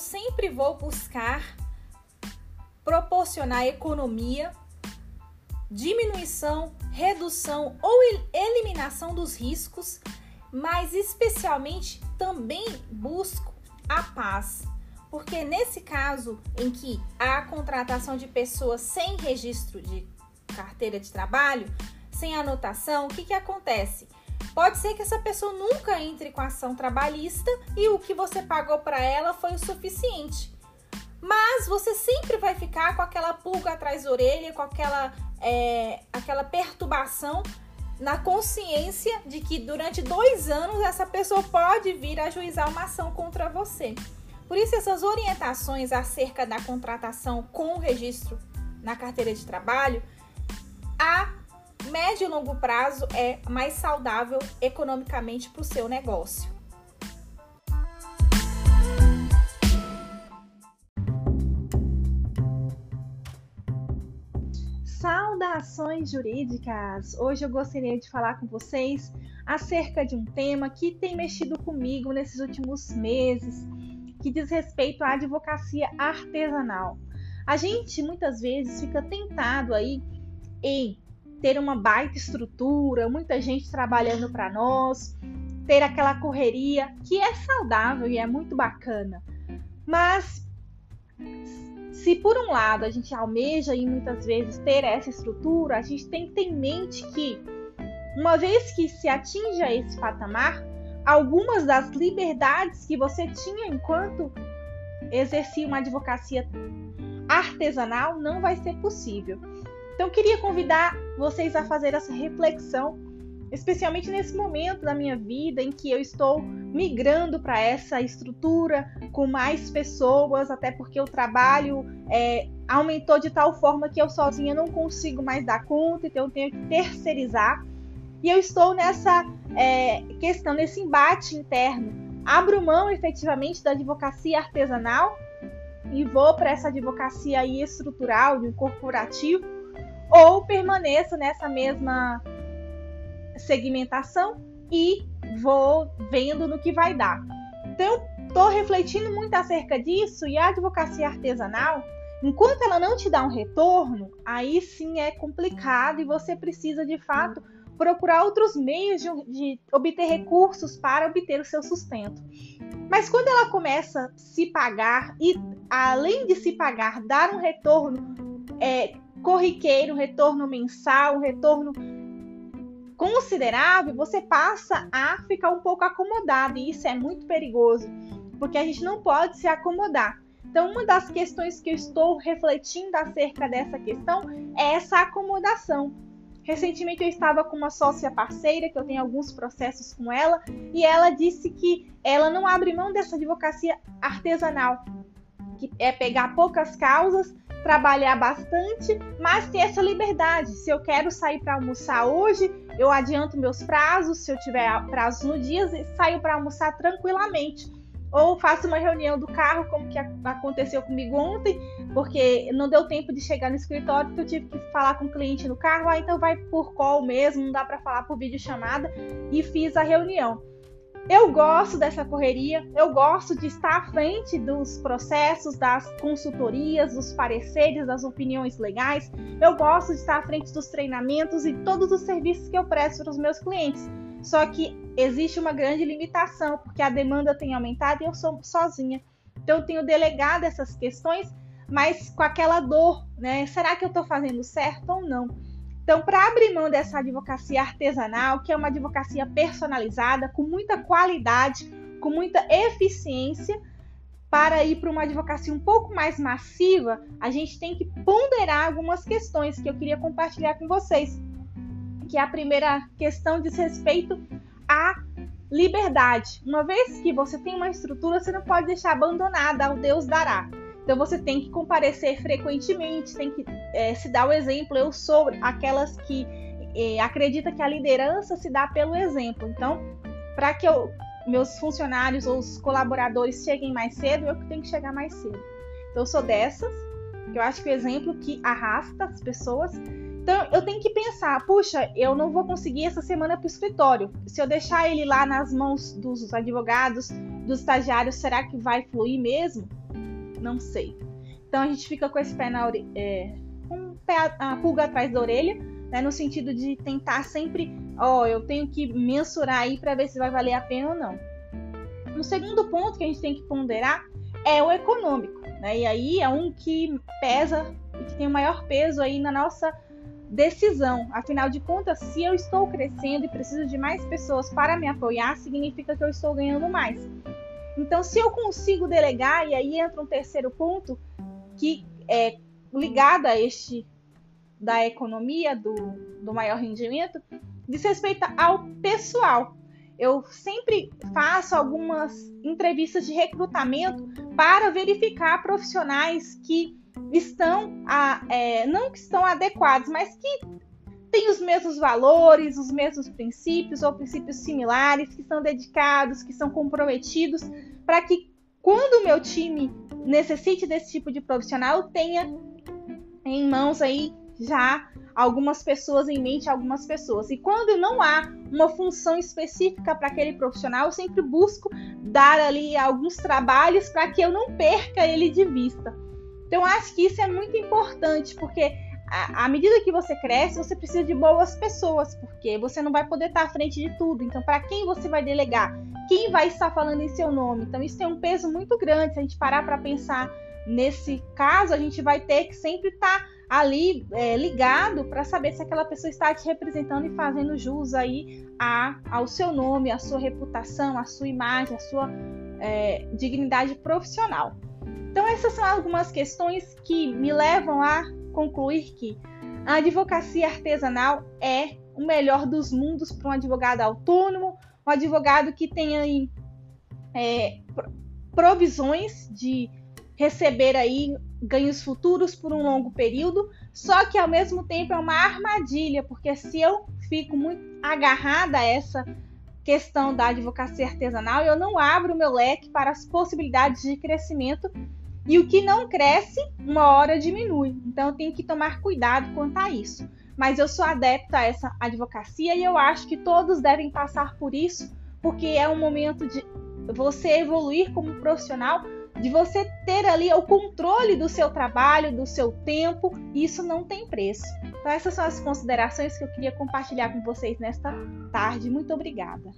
sempre vou buscar proporcionar economia, diminuição, redução ou eliminação dos riscos, mas especialmente também busco a paz. Porque nesse caso em que há contratação de pessoas sem registro de carteira de trabalho, sem anotação, o que, que acontece? Pode ser que essa pessoa nunca entre com ação trabalhista e o que você pagou para ela foi o suficiente. Mas você sempre vai ficar com aquela pulga atrás da orelha, com aquela, é, aquela perturbação na consciência de que durante dois anos essa pessoa pode vir ajuizar uma ação contra você. Por isso, essas orientações acerca da contratação com registro na carteira de trabalho, a médio e longo prazo é mais saudável economicamente para o seu negócio. Saudações jurídicas! Hoje eu gostaria de falar com vocês acerca de um tema que tem mexido comigo nesses últimos meses, que diz respeito à advocacia artesanal. A gente muitas vezes fica tentado aí em ter uma baita estrutura, muita gente trabalhando para nós, ter aquela correria que é saudável e é muito bacana. Mas se por um lado a gente almeja e muitas vezes ter essa estrutura, a gente tem que ter em mente que uma vez que se atinja esse patamar, algumas das liberdades que você tinha enquanto exercia uma advocacia artesanal não vai ser possível. Então queria convidar vocês a fazer essa reflexão, especialmente nesse momento da minha vida em que eu estou migrando para essa estrutura com mais pessoas, até porque o trabalho é, aumentou de tal forma que eu sozinha não consigo mais dar conta, então eu tenho que terceirizar. E eu estou nessa é, questão, nesse embate interno. Abro mão efetivamente da advocacia artesanal e vou para essa advocacia aí estrutural, de um corporativo, ou permaneço nessa mesma segmentação e vou vendo no que vai dar. Então, estou refletindo muito acerca disso e a advocacia artesanal, enquanto ela não te dá um retorno, aí sim é complicado e você precisa de fato procurar outros meios de, de obter recursos para obter o seu sustento. Mas quando ela começa a se pagar e, além de se pagar, dar um retorno é, corriqueiro, um retorno mensal, um retorno considerável, você passa a ficar um pouco acomodado e isso é muito perigoso, porque a gente não pode se acomodar. Então, uma das questões que eu estou refletindo acerca dessa questão é essa acomodação. Recentemente eu estava com uma sócia parceira, que eu tenho alguns processos com ela, e ela disse que ela não abre mão dessa advocacia artesanal, que é pegar poucas causas trabalhar bastante, mas ter essa liberdade. Se eu quero sair para almoçar hoje, eu adianto meus prazos, se eu tiver prazos no dia, saio para almoçar tranquilamente. Ou faço uma reunião do carro, como que aconteceu comigo ontem, porque não deu tempo de chegar no escritório, porque eu tive que falar com o cliente no carro, ah, então vai por call mesmo, não dá para falar por vídeo chamada, e fiz a reunião. Eu gosto dessa correria, eu gosto de estar à frente dos processos, das consultorias, dos pareceres, das opiniões legais. Eu gosto de estar à frente dos treinamentos e todos os serviços que eu presto para os meus clientes. Só que existe uma grande limitação, porque a demanda tem aumentado e eu sou sozinha. Então eu tenho delegado essas questões, mas com aquela dor, né? Será que eu estou fazendo certo ou não? Então, para abrir mão dessa advocacia artesanal, que é uma advocacia personalizada, com muita qualidade, com muita eficiência, para ir para uma advocacia um pouco mais massiva, a gente tem que ponderar algumas questões que eu queria compartilhar com vocês. Que a primeira questão diz respeito à liberdade. Uma vez que você tem uma estrutura, você não pode deixar abandonada ao Deus dará. Então você tem que comparecer frequentemente, tem que é, se dar o exemplo. Eu sou aquelas que é, acredita que a liderança se dá pelo exemplo. Então, para que eu, meus funcionários ou os colaboradores cheguem mais cedo, eu tenho que chegar mais cedo. Então, eu sou dessas, eu acho que o exemplo que arrasta as pessoas. Então, eu tenho que pensar, puxa, eu não vou conseguir essa semana para o escritório. Se eu deixar ele lá nas mãos dos advogados, dos estagiários, será que vai fluir mesmo? Não sei. Então a gente fica com esse pé na orelha, é, um pé a, a pulga atrás da orelha, né, no sentido de tentar sempre, ó, oh, eu tenho que mensurar aí para ver se vai valer a pena ou não. Um segundo ponto que a gente tem que ponderar é o econômico, né? E aí é um que pesa e que tem o maior peso aí na nossa decisão. Afinal de contas, se eu estou crescendo e preciso de mais pessoas para me apoiar, significa que eu estou ganhando mais. Então, se eu consigo delegar, e aí entra um terceiro ponto que é ligado a este da economia, do, do maior rendimento, diz respeito ao pessoal. Eu sempre faço algumas entrevistas de recrutamento para verificar profissionais que estão, a, é, não que estão adequados, mas que têm os mesmos valores, os mesmos princípios ou princípios similares, que são dedicados, que são comprometidos, para que quando o meu time necessite desse tipo de profissional, tenha em mãos aí já algumas pessoas em mente, algumas pessoas. E quando não há uma função específica para aquele profissional, eu sempre busco dar ali alguns trabalhos para que eu não perca ele de vista. Então, acho que isso é muito importante, porque à medida que você cresce, você precisa de boas pessoas, porque você não vai poder estar à frente de tudo. Então, para quem você vai delegar? Quem vai estar falando em seu nome? Então, isso tem um peso muito grande. Se a gente parar para pensar nesse caso, a gente vai ter que sempre estar ali é, ligado para saber se aquela pessoa está te representando e fazendo jus aí a, ao seu nome, à sua reputação, à sua imagem, à sua é, dignidade profissional. Então, essas são algumas questões que me levam a concluir que a advocacia artesanal é o melhor dos mundos para um advogado autônomo, um advogado que tenha aí, é, provisões de receber aí ganhos futuros por um longo período, só que ao mesmo tempo é uma armadilha, porque se eu fico muito agarrada a essa questão da advocacia artesanal, eu não abro o meu leque para as possibilidades de crescimento e o que não cresce, uma hora diminui. Então tenho que tomar cuidado quanto a isso. Mas eu sou adepta a essa advocacia e eu acho que todos devem passar por isso, porque é um momento de você evoluir como profissional, de você ter ali o controle do seu trabalho, do seu tempo, e isso não tem preço. Então essas são as considerações que eu queria compartilhar com vocês nesta tarde. Muito obrigada.